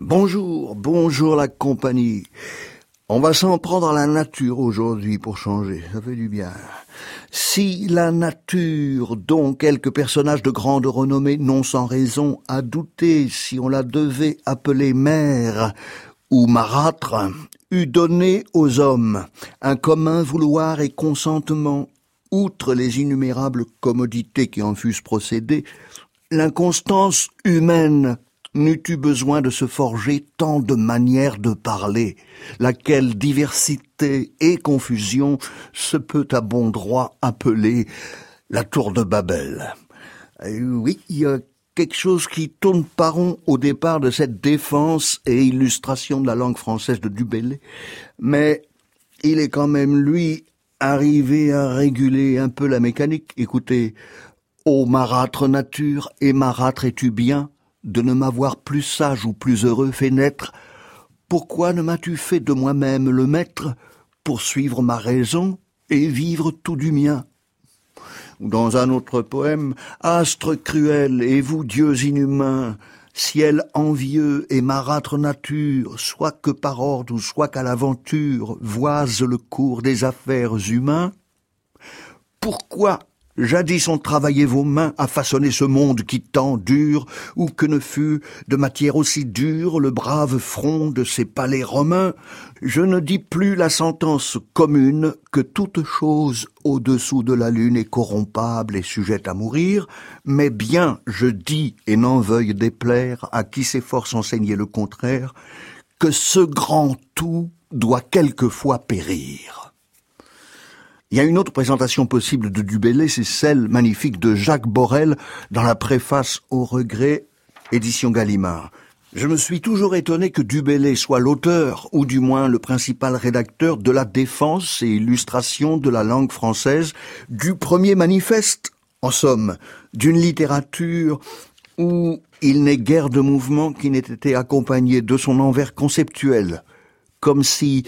Bonjour, bonjour la compagnie. On va s'en prendre à la nature aujourd'hui pour changer, ça fait du bien. Si la nature, dont quelques personnages de grande renommée n'ont sans raison à douter si on la devait appeler mère ou marâtre, eût donné aux hommes un commun vouloir et consentement, outre les innumérables commodités qui en fussent procédées, l'inconstance humaine n'eût eu besoin de se forger tant de manières de parler, laquelle diversité et confusion se peut à bon droit appeler la tour de Babel? oui, il y a quelque chose qui tourne pas rond au départ de cette défense et illustration de la langue française de Dubélé, mais il est quand même, lui, arrivé à réguler un peu la mécanique. Écoutez, ô marâtre nature, et marâtre es-tu bien de ne m'avoir plus sage ou plus heureux fait naître? Pourquoi ne m'as-tu fait de moi-même le maître pour suivre ma raison et vivre tout du mien? Dans un autre poème, Astre cruel et vous dieux inhumains, ciel envieux et marâtre nature, soit que par ordre ou soit qu'à l'aventure, voise le cours des affaires humains, pourquoi Jadis ont travaillé vos mains à façonner ce monde qui tant dure, ou que ne fut de matière aussi dure le brave front de ces palais romains. Je ne dis plus la sentence commune que toute chose au-dessous de la lune est corrompable et sujette à mourir, mais bien je dis, et n'en veuille déplaire à qui s'efforce enseigner le contraire, que ce grand tout doit quelquefois périr. Il y a une autre présentation possible de Dubélé, c'est celle magnifique de Jacques Borel dans la préface au regret, édition Gallimard. Je me suis toujours étonné que Dubélé soit l'auteur, ou du moins le principal rédacteur, de la défense et illustration de la langue française, du premier manifeste, en somme, d'une littérature où il n'est guère de mouvement qui n'ait été accompagné de son envers conceptuel, comme si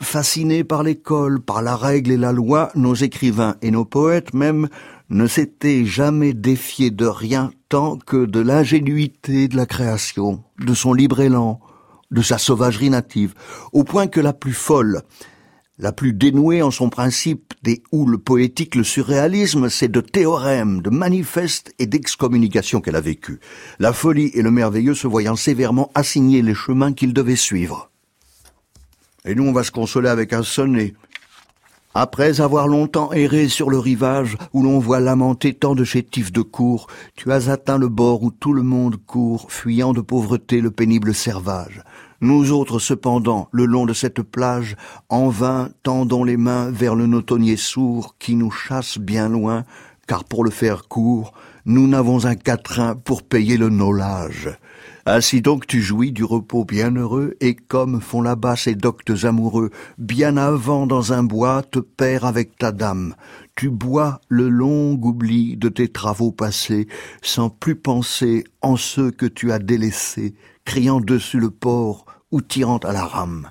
Fascinés par l'école, par la règle et la loi, nos écrivains et nos poètes même ne s'étaient jamais défiés de rien tant que de l'ingénuité de la création, de son libre élan, de sa sauvagerie native, au point que la plus folle, la plus dénouée en son principe des houles poétiques, le surréalisme, c'est de théorèmes, de manifestes et d'excommunications qu'elle a vécu. La folie et le merveilleux se voyant sévèrement assigner les chemins qu'ils devaient suivre. Et nous, on va se consoler avec un sonnet. Après avoir longtemps erré sur le rivage où l'on voit lamenter tant de chétifs de cour, tu as atteint le bord où tout le monde court, fuyant de pauvreté le pénible servage. Nous autres, cependant, le long de cette plage, en vain tendons les mains vers le notonnier sourd qui nous chasse bien loin, car pour le faire court, nous n'avons un quatrain pour payer le nolage. Ainsi donc tu jouis du repos bienheureux, et comme font là-bas ces doctes amoureux, bien avant dans un bois te perds avec ta dame. Tu bois le long oubli de tes travaux passés, sans plus penser en ceux que tu as délaissés, criant dessus le port ou tirant à la rame.